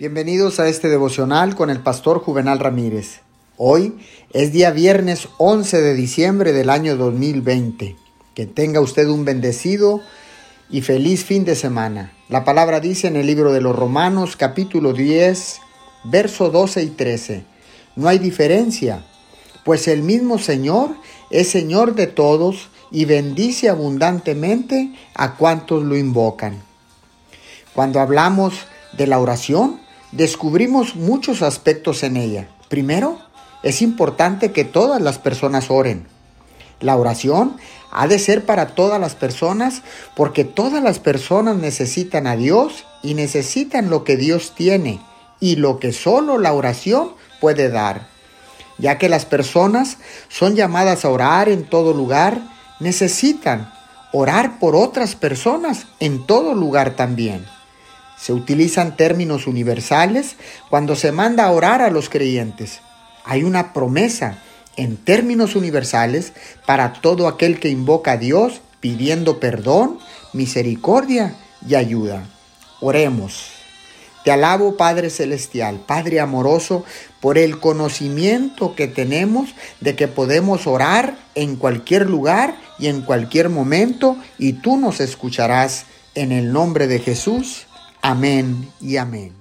Bienvenidos a este devocional con el pastor Juvenal Ramírez. Hoy es día viernes 11 de diciembre del año 2020. Que tenga usted un bendecido y feliz fin de semana. La palabra dice en el libro de los Romanos capítulo 10, verso 12 y 13. No hay diferencia, pues el mismo Señor es Señor de todos y bendice abundantemente a cuantos lo invocan. Cuando hablamos de la oración, descubrimos muchos aspectos en ella. Primero, es importante que todas las personas oren. La oración ha de ser para todas las personas porque todas las personas necesitan a Dios y necesitan lo que Dios tiene y lo que solo la oración puede dar. Ya que las personas son llamadas a orar en todo lugar, necesitan orar por otras personas en todo lugar también. Se utilizan términos universales cuando se manda a orar a los creyentes. Hay una promesa en términos universales para todo aquel que invoca a Dios pidiendo perdón, misericordia y ayuda. Oremos. Te alabo Padre Celestial, Padre amoroso, por el conocimiento que tenemos de que podemos orar en cualquier lugar y en cualquier momento y tú nos escucharás en el nombre de Jesús. Amén y amén.